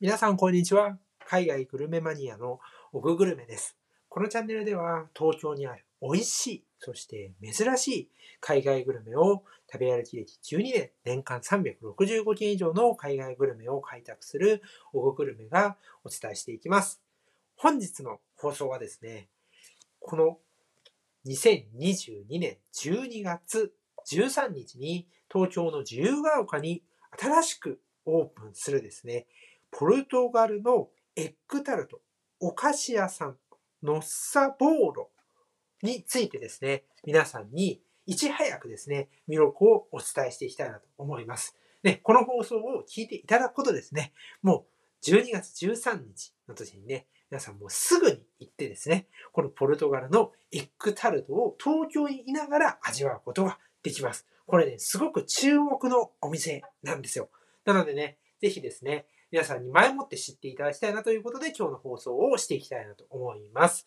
皆さんこんにちは。海外グルメマニアのオググルメです。このチャンネルでは東京にある美味しい、そして珍しい海外グルメを食べ歩き歴12年、年間365件以上の海外グルメを開拓するオググルメがお伝えしていきます。本日の放送はですね、この2022年12月13日に東京の自由が丘に新しくオープンするですね、ポルトガルのエッグタルト、お菓子屋さん、ノッサボーロについてですね、皆さんにいち早くですね、魅力をお伝えしていきたいなと思います。ね、この放送を聞いていただくことですね、もう12月13日の時にね、皆さんもうすぐに行ってですね、このポルトガルのエッグタルトを東京にいながら味わうことができます。これね、すごく注目のお店なんですよ。なのでね、ぜひですね、皆さんに前もって知っていただきたいなということで、今日の放送をしていきたいなと思います。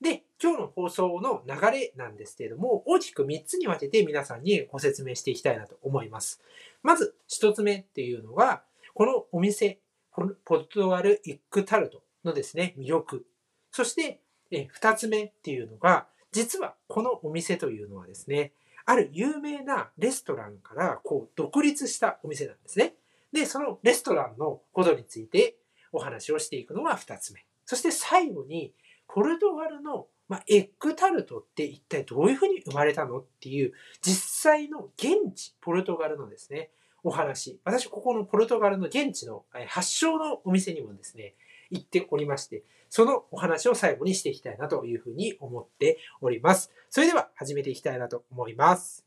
で、今日の放送の流れなんですけれども、大きく3つに分けて皆さんにご説明していきたいなと思います。まず、1つ目っていうのが、このお店、ポルトガルエッグタルトのですね、魅力。そして、2つ目っていうのが、実はこのお店というのはですね、ある有名なレストランからこう独立したお店なんですね。で、そのレストランのことについてお話をしていくのが2つ目。そして最後に、ポルトガルの、ま、エッグタルトって一体どういうふうに生まれたの？っていう実際の現地、ポルトガルのですね、お話。私、ここのポルトガルの現地の発祥のお店にもですね、行っておりまして、そのお話を最後にしていきたいなというふうに思っております。それでは始めていきたいなと思います。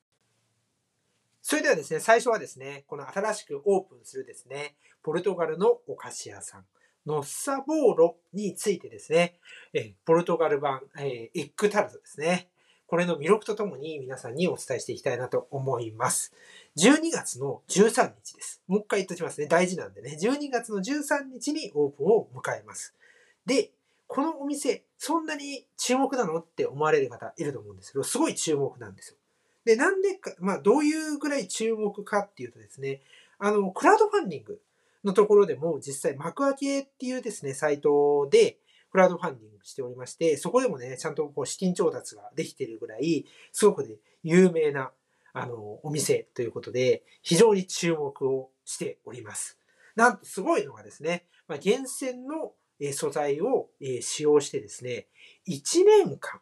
それではですね、最初はですね、この新しくオープンするですね、ポルトガルのお菓子屋さん、ノッサボーロについてですね、えポルトガル版、えエッグタルトですね。これの魅力とともに皆さんにお伝えしていきたいなと思います。12月の13日です。もう一回言っときますね。大事なんでね。12月の13日にオープンを迎えます。で、このお店、そんなに注目なのって思われる方いると思うんですけど、すごい注目なんですよ。で、なんでか、まあ、どういうぐらい注目かっていうとですね、あの、クラウドファンディングのところでも実際幕開けっていうですね、サイトでクラウドファンディングしておりまして、そこでもね、ちゃんとこう資金調達ができてるぐらい、すごくね、有名な、あの、お店ということで、非常に注目をしております。なんとすごいのがですね、まあ、厳選の素材を使用してですね、1年間、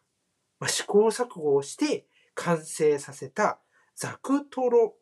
まあ、試行錯誤をして完成させたザクトロ、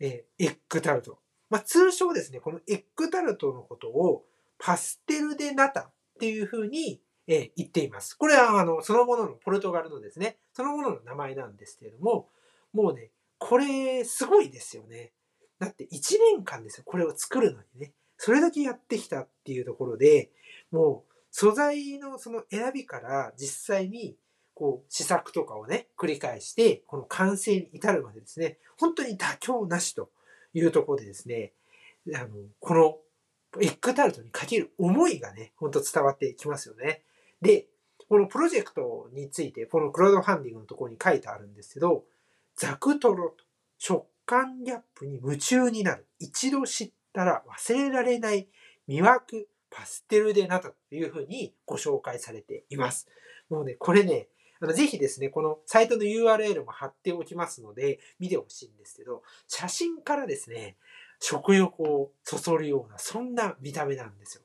えー、エッグタルト。まあ、通称ですね、このエッグタルトのことをパステルデナタっていうふうに、えー、言っています。これはあのそのもののポルトガルのですね、そのものの名前なんですけれども、もうね、これすごいですよね。だって1年間ですよ、これを作るのにね。それだけやってきたっていうところで、もう素材のその選びから実際にこう試作とかをね、繰り返して、この完成に至るまでですね、本当に妥協なしというところでですね、あの、このエッグタルトにかける思いがね、本当伝わってきますよね。で、このプロジェクトについて、このクラウドファンディングのところに書いてあるんですけど、ザクトロと食感ギャップに夢中になる。一度知ったら忘れられない魅惑パステルでナタというふうにご紹介されています。もうね、これね、あのぜひですね、このサイトの URL も貼っておきますので、見てほしいんですけど、写真からですね、食欲をそそるような、そんな見た目なんですよ。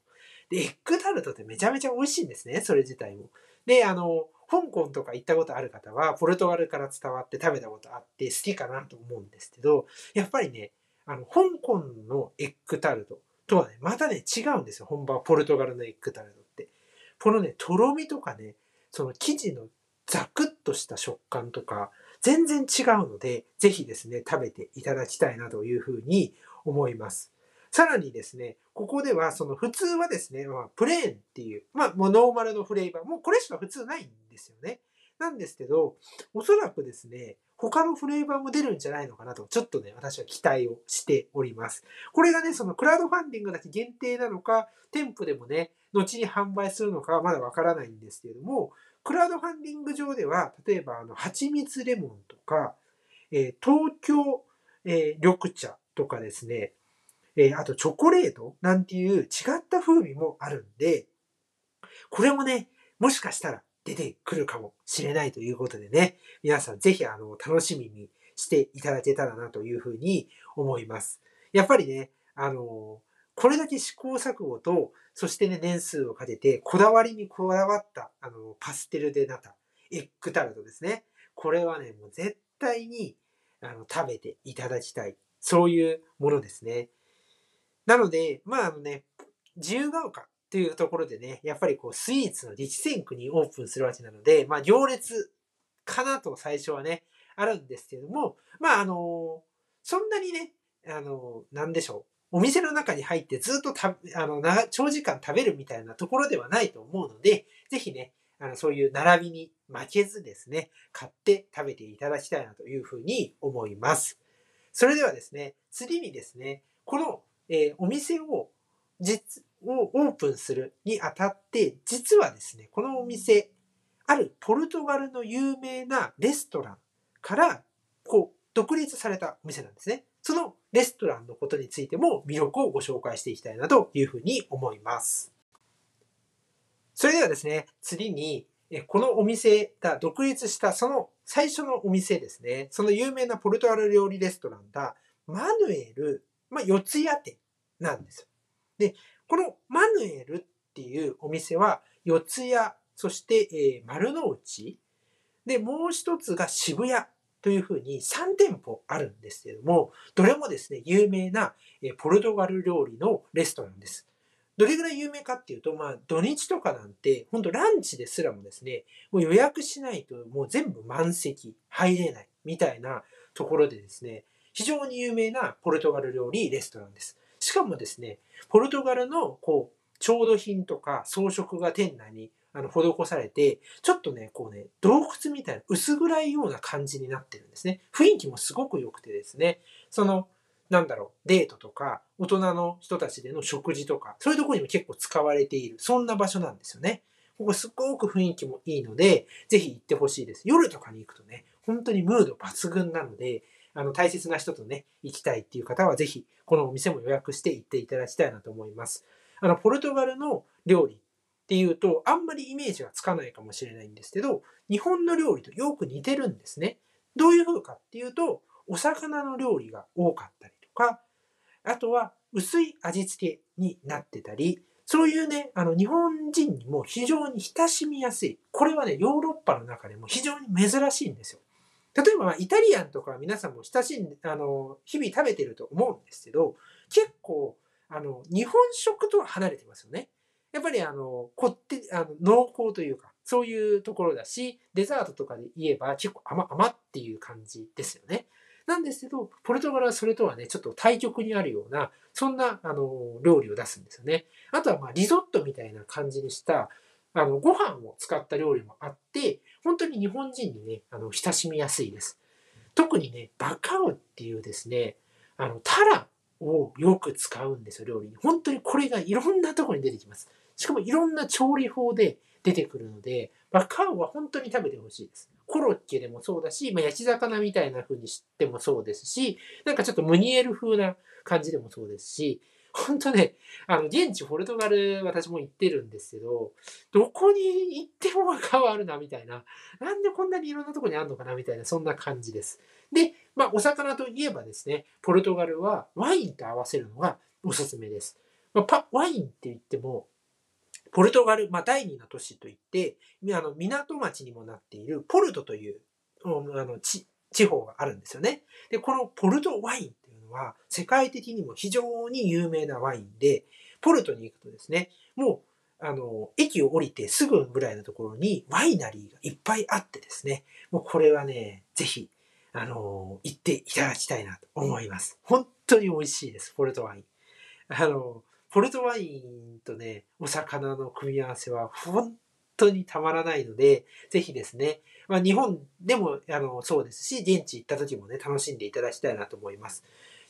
で、エッグタルトってめちゃめちゃ美味しいんですね、それ自体も。で、あの、香港とか行ったことある方は、ポルトガルから伝わって食べたことあって好きかなと思うんですけど、やっぱりね、あの、香港のエッグタルトとはね、またね、違うんですよ。本場はポルトガルのエッグタルトって。このね、とろみとかね、その生地のザクッとした食感とか、全然違うので、ぜひですね、食べていただきたいなというふうに思います。さらにですね、ここでは、その普通はですね、まあ、プレーンっていう、まあ、もうノーマルのフレーバー、もうこれしか普通ないんですよね。なんですけど、おそらくですね、他のフレーバーも出るんじゃないのかなと、ちょっとね、私は期待をしております。これがね、そのクラウドファンディングだけ限定なのか、店舗でもね、後に販売するのかはまだわからないんですけれども、クラウドファンディング上では、例えば、あの、蜂蜜レモンとか、えー、東京、えー、緑茶とかですね、えー、あとチョコレートなんていう違った風味もあるんで、これもね、もしかしたら出てくるかもしれないということでね、皆さんぜひあの、楽しみにしていただけたらなというふうに思います。やっぱりね、あの、これだけ試行錯誤と、そしてね、年数をかけて、こだわりにこだわった、あの、パステルでなった、エッグタルトですね。これはね、もう絶対に、あの、食べていただきたい。そういうものですね。なので、まあ、あのね、自由が丘というところでね、やっぱりこう、スイーツの激戦区にオープンするわけなので、まあ、行列かなと最初はね、あるんですけども、まあ、あの、そんなにね、あの、なんでしょう。お店の中に入ってずっとた、あの、長時間食べるみたいなところではないと思うので、ぜひね、あの、そういう並びに負けずですね、買って食べていただきたいなというふうに思います。それではですね、次にですね、この、えー、お店を実、をオープンするにあたって、実はですね、このお店、あるポルトガルの有名なレストランから、こう、独立されたお店なんですね。そのレストランのことについても魅力をご紹介していきたいなというふうに思います。それではですね、次に、このお店が独立したその最初のお店ですね、その有名なポルトガル料理レストランが、マヌエル、まあ、四谷店なんです。で、このマヌエルっていうお店は、四谷、そして、丸の内、で、もう一つが渋谷というふうに3店舗あるんですけども、どれもですね、有名なポルトガル料理のレストランです。どれぐらい有名かっていうと、まあ、土日とかなんて、ほんとランチですらもですね、もう予約しないともう全部満席、入れない、みたいなところでですね、非常に有名なポルトガル料理レストランです。しかもですね、ポルトガルの、こう、調度品とか装飾が店内にあの施されて、ちょっとね、こうね、洞窟みたいな薄暗いような感じになってるんですね。雰囲気もすごく良くてですね、その、なんだろう、デートとか、大人の人たちでの食事とか、そういうとこにも結構使われている、そんな場所なんですよね。ここすごく雰囲気もいいので、ぜひ行ってほしいです。夜とかに行くとね、本当にムード抜群なので、あの、大切な人とね、行きたいっていう方はぜひ、このお店も予約して行っていただきたいなと思います。あの、ポルトガルの料理っていうと、あんまりイメージがつかないかもしれないんですけど、日本の料理とよく似てるんですね。どういう風かっていうと、お魚の料理が多かったりとか、あとは薄い味付けになってたり、そういうね、あの、日本人にも非常に親しみやすい。これはね、ヨーロッパの中でも非常に珍しいんですよ。例えば、イタリアンとか皆さんも親しんで、あの、日々食べてると思うんですけど、結構、あの、日本食とは離れてますよね。やっぱりあの、こって、あの、濃厚というか、そういうところだし、デザートとかで言えば結構甘、甘っていう感じですよね。なんですけど、ポルトガルはそれとはね、ちょっと対極にあるような、そんな、あの、料理を出すんですよね。あとは、まあ、リゾットみたいな感じにした、あの、ご飯を使った料理もあって、本当に日本人にね、あの、親しみやすいです。特にね、バカウっていうですね、あの、タラをよく使うんですよ、料理に。本当にこれがいろんなとこに出てきます。しかもいろんな調理法で出てくるので、まカウは本当に食べてほしいです。コロッケでもそうだし、まあ、焼き魚みたいな風にしてもそうですし、なんかちょっとムニエル風な感じでもそうですし、本当ね、あの、現地ポルトガル私も行ってるんですけど、どこに行っても若はあるな、みたいな。なんでこんなにいろんなとこにあるのかな、みたいな、そんな感じです。で、まあ、お魚といえばですね、ポルトガルはワインと合わせるのがおすすめです。まあ、パワインって言っても、ポルトガル、まあ、第二の都市といって、あの港町にもなっているポルトというあの地地方があるんですよね。で、このポルトワインってのは世界的にも非常に有名なワインで、ポルトに行くとですね、もうあの、駅を降りてすぐぐらいのところにワイナリーがいっぱいあってですね、もうこれはね、ぜひ、あの、行っていただきたいなと思います。本当に美味しいです、ポルトワイン。あの、ポルトワインとね、お魚の組み合わせは本当にたまらないので、ぜひですね、まあ、日本でもあのそうですし、現地行った時もね、楽しんでいただきたいなと思います。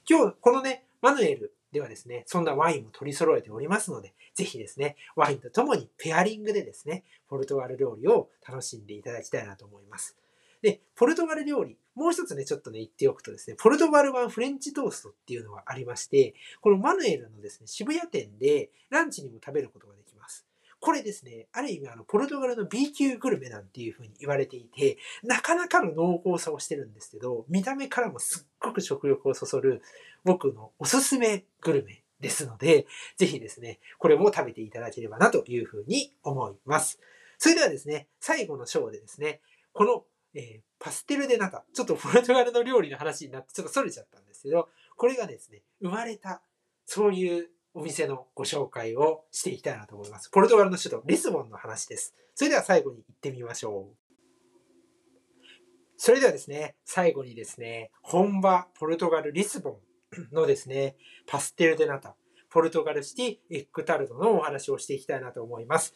今日、このね、マヌエルではですね、そんなワインも取り揃えておりますので、ぜひですね、ワインとともにペアリングでですね、ポルトガル料理を楽しんでいただきたいなと思います。で、ポルトガル料理、もう一つね、ちょっとね、言っておくとですね、ポルトガル版フレンチトーストっていうのがありまして、このマヌエルのですね、渋谷店でランチにも食べることができます。これですね、ある意味あの、ポルトガルの B 級グルメなんていう風に言われていて、なかなかの濃厚さをしてるんですけど、見た目からもすっごく食欲をそそる僕のおすすめグルメですので、ぜひですね、これも食べていただければなという風に思います。それではですね、最後の章でですね、この、えーパステルデナタ、ちょっとポルトガルの料理の話になってちょっと逸れちゃったんですけど、これがですね、生まれた、そういうお店のご紹介をしていきたいなと思います。ポルトガルの首都リスボンの話です。それでは最後に行ってみましょう。それではですね、最後にですね、本場ポルトガルリスボンのですね、パステルデナタ、ポルトガルシティエッグタルトのお話をしていきたいなと思います。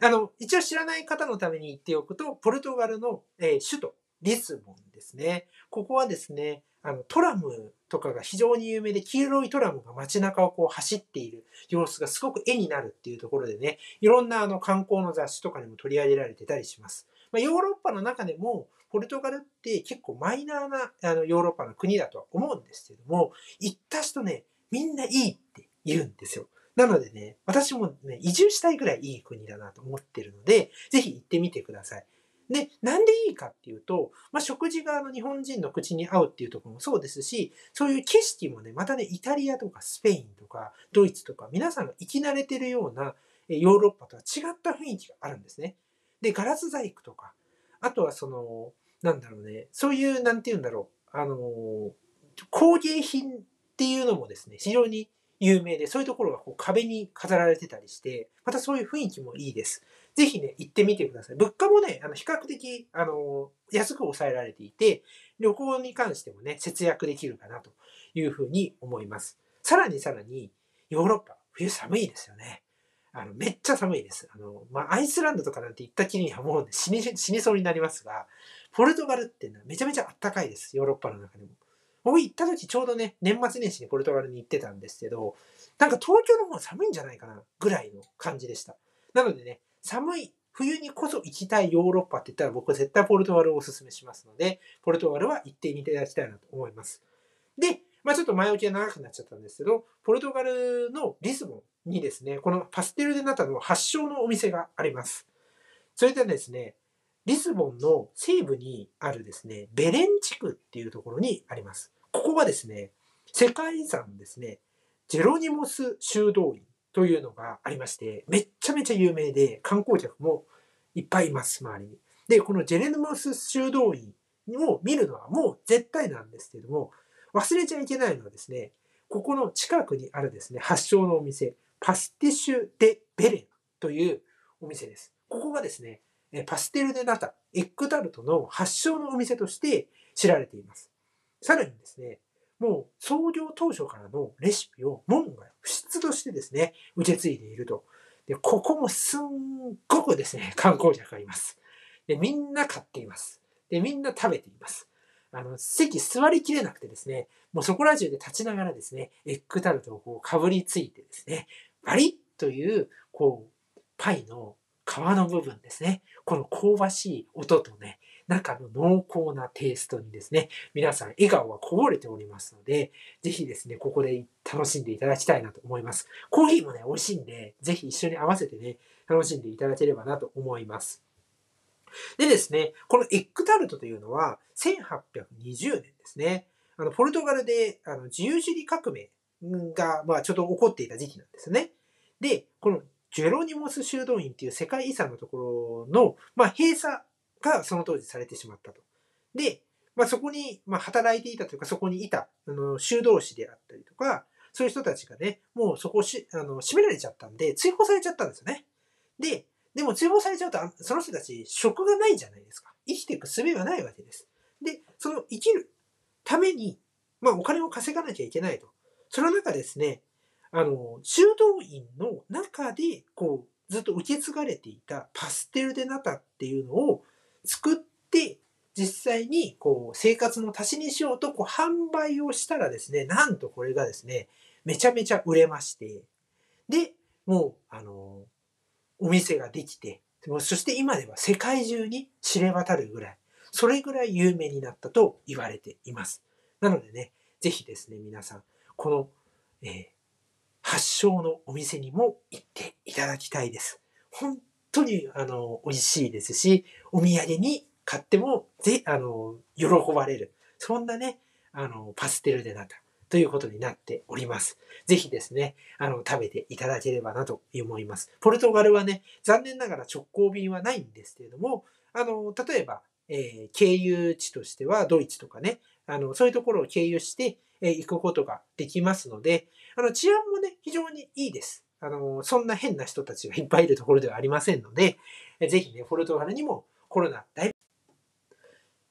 あの、一応知らない方のために言っておくと、ポルトガルの、えー首都、リスボンですね。ここはですね、あの、トラムとかが非常に有名で、黄色いトラムが街中をこう走っている様子がすごく絵になるっていうところでね、いろんなあの観光の雑誌とかにも取り上げられてたりします。まあ、ヨーロッパの中でも、ポルトガルって結構マイナーなあのヨーロッパの国だとは思うんですけども、行った人ね、みんないいって言うんですよ。なのでね、私もね、移住したいぐらいいい国だなと思ってるので、ぜひ行ってみてください。で、なんでいいかっていうと、まあ、食事があの日本人の口に合うっていうところもそうですし、そういう景色もね、またね、イタリアとかスペインとかドイツとか、皆さんが生き慣れてるようなヨーロッパとは違った雰囲気があるんですね。で、ガラス細工とか、あとはその、なんだろうね、そういう、なんて言うんだろう、あの、工芸品っていうのもですね、非常に有名で、そういうところがこう壁に飾られてたりして、またそういう雰囲気もいいです。ぜひね、行ってみてください。物価もね、あの比較的、あの、安く抑えられていて、旅行に関してもね、節約できるかなというふうに思います。さらにさらに、ヨーロッパ、冬寒いですよね。あの、めっちゃ寒いです。あの、まあ、アイスランドとかなんて行ったきりにはもう、ね、死に、死にそうになりますが、ポルトガルってめちゃめちゃ暖かいです。ヨーロッパの中でも。僕行った時ちょうどね、年末年始にポルトガルに行ってたんですけど、なんか東京の方が寒いんじゃないかな、ぐらいの感じでした。なのでね、寒い冬にこそ行きたいヨーロッパって言ったら僕は絶対ポルトガルをお勧めしますので、ポルトガルは行ってみていただきたいなと思います。で、まあちょっと前置きが長くなっちゃったんですけど、ポルトガルのリスボンにですね、このパステルデナタの発祥のお店があります。それでですね、リスボンの西部にあるですね、ベレン地区っていうところにあります。ここはですね、世界遺産ですね、ジェロニモス修道院というのがありまして、めっちゃめちゃ有名で、観光客もいっぱいいます、周りに。で、このジェレニモス修道院を見るのはもう絶対なんですけども、忘れちゃいけないのはですね、ここの近くにあるですね、発祥のお店、パスティッシュ・デ・ベレンというお店です。ここがですね、パステル・デ・ナタ、エッグタルトの発祥のお店として知られています。さらにですね、もう創業当初からのレシピを門外不出としてですね、受け継いでいると。で、ここもすんごくですね、観光客がいます。で、みんな買っています。で、みんな食べています。あの、席座りきれなくてですね、もうそこら中で立ちながらですね、エッグタルトをこうかぶりついてですね、バリッという、こう、パイの皮の部分ですね。この香ばしい音とね、中の濃厚なテイストにですね、皆さん笑顔がこぼれておりますので、ぜひですね、ここで楽しんでいただきたいなと思います。コーヒーもね、美味しいんで、ぜひ一緒に合わせてね、楽しんでいただければなと思います。でですね、このエッグタルトというのは、1820年ですね、あの、ポルトガルで、あの、自由主義革命が、まあ、ちょっと起こっていた時期なんですね。で、このジェロニモス修道院っていう世界遺産のところの、まあ、閉鎖がその当時されてしまったと。で、まあ、そこに、まあ、働いていたというか、そこにいた、あの、修道士であったりとか、そういう人たちがね、もうそこをし、あの、閉められちゃったんで、追放されちゃったんですよね。で、でも追放されちゃうと、その人たち、職がないじゃないですか。生きていく術がないわけです。で、その生きるために、まあ、お金を稼がなきゃいけないと。その中ですね、あの、修道院の中で、こう、ずっと受け継がれていたパステルデナタっていうのを作って、実際に、こう、生活の足しにしようと、こう、販売をしたらですね、なんとこれがですね、めちゃめちゃ売れまして、で、もう、あの、お店ができて、そして今では世界中に知れ渡るぐらい、それぐらい有名になったと言われています。なのでね、ぜひですね、皆さん、この、えー、発祥のお店にも行っていただきたいです。本当に、あの、美味しいですし、お土産に買っても、ぜ、あの、喜ばれる。そんなね、あの、パステルでナタということになっております。ぜひですね、あの、食べていただければなと思います。ポルトガルはね、残念ながら直行便はないんですけれども、あの、例えば、えー、経由地としてはドイツとかね、あの、そういうところを経由して、えー、行くことができますので、あの、治安もね、非常にいいです。あの、そんな変な人たちがいっぱいいるところではありませんので、ぜひね、ポルトガルにもコロナ大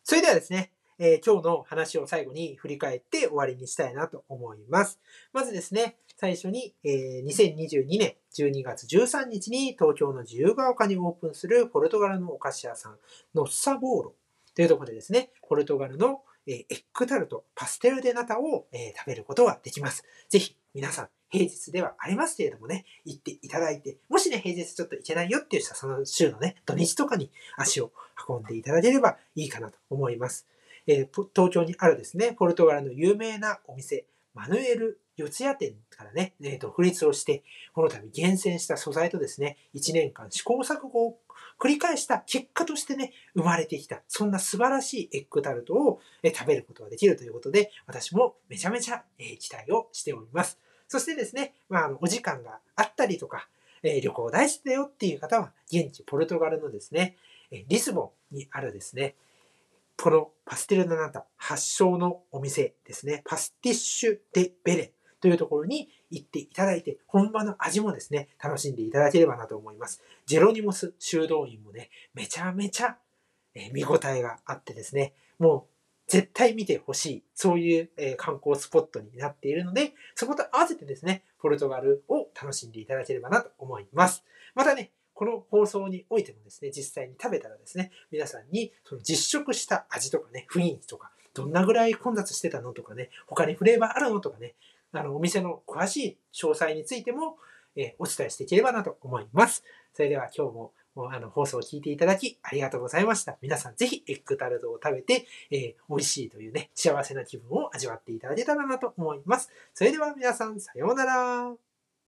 それではですね、えー、今日の話を最後に振り返って終わりにしたいなと思います。まずですね、最初に、えー、2022年12月13日に東京の自由が丘にオープンするポルトガルのお菓子屋さん、ノッサボーロというところでですね、ポルトガルの、えー、エッグタルト、パステルデナタを、えー、食べることができます。ぜひ皆さん平日ではありますけれどもね、行っていただいて、もしね、平日ちょっと行けないよっていう人は、その週のね、土日とかに足を運んでいただければいいかなと思います。えー、東京にあるですね、ポルトガルの有名なお店、マヌエル四谷店からね、えー、独立をして、この度厳選した素材とですね、1年間試行錯誤を繰り返した結果としてね、生まれてきた、そんな素晴らしいエッグタルトを、え食べることができるということで、私もめちゃめちゃ、え期待をしております。そしてですね、まあ、お時間があったりとか、え旅行大好きだよっていう方は、現地ポルトガルのですね、えリスボンにあるですね、このパステルナナタ発祥のお店ですね、パスティッシュ・デ・ベレというところに行っていただいて、本場の味もですね、楽しんでいただければなと思います。ジェロニモス修道院もね、めちゃめちゃ見応えがあってですね、もう絶対見てほしい、そういうえ観光スポットになっているので、そこと合わせてですね、ポルトガルを楽しんでいただければなと思います。またね、この放送においてもですね、実際に食べたらですね、皆さんにその実食した味とかね、雰囲気とか、どんなぐらい混雑してたのとかね、他にフレーバーあるのとかね、あの、お店の詳しい詳細についても、え、お伝えしていければなと思います。それでは今日もあの放送を聞いていただきありがとうございました。皆さんぜひエッグタルトを食べて、えー、美味しいというね、幸せな気分を味わっていただけたらなと思います。それでは皆さんさようなら。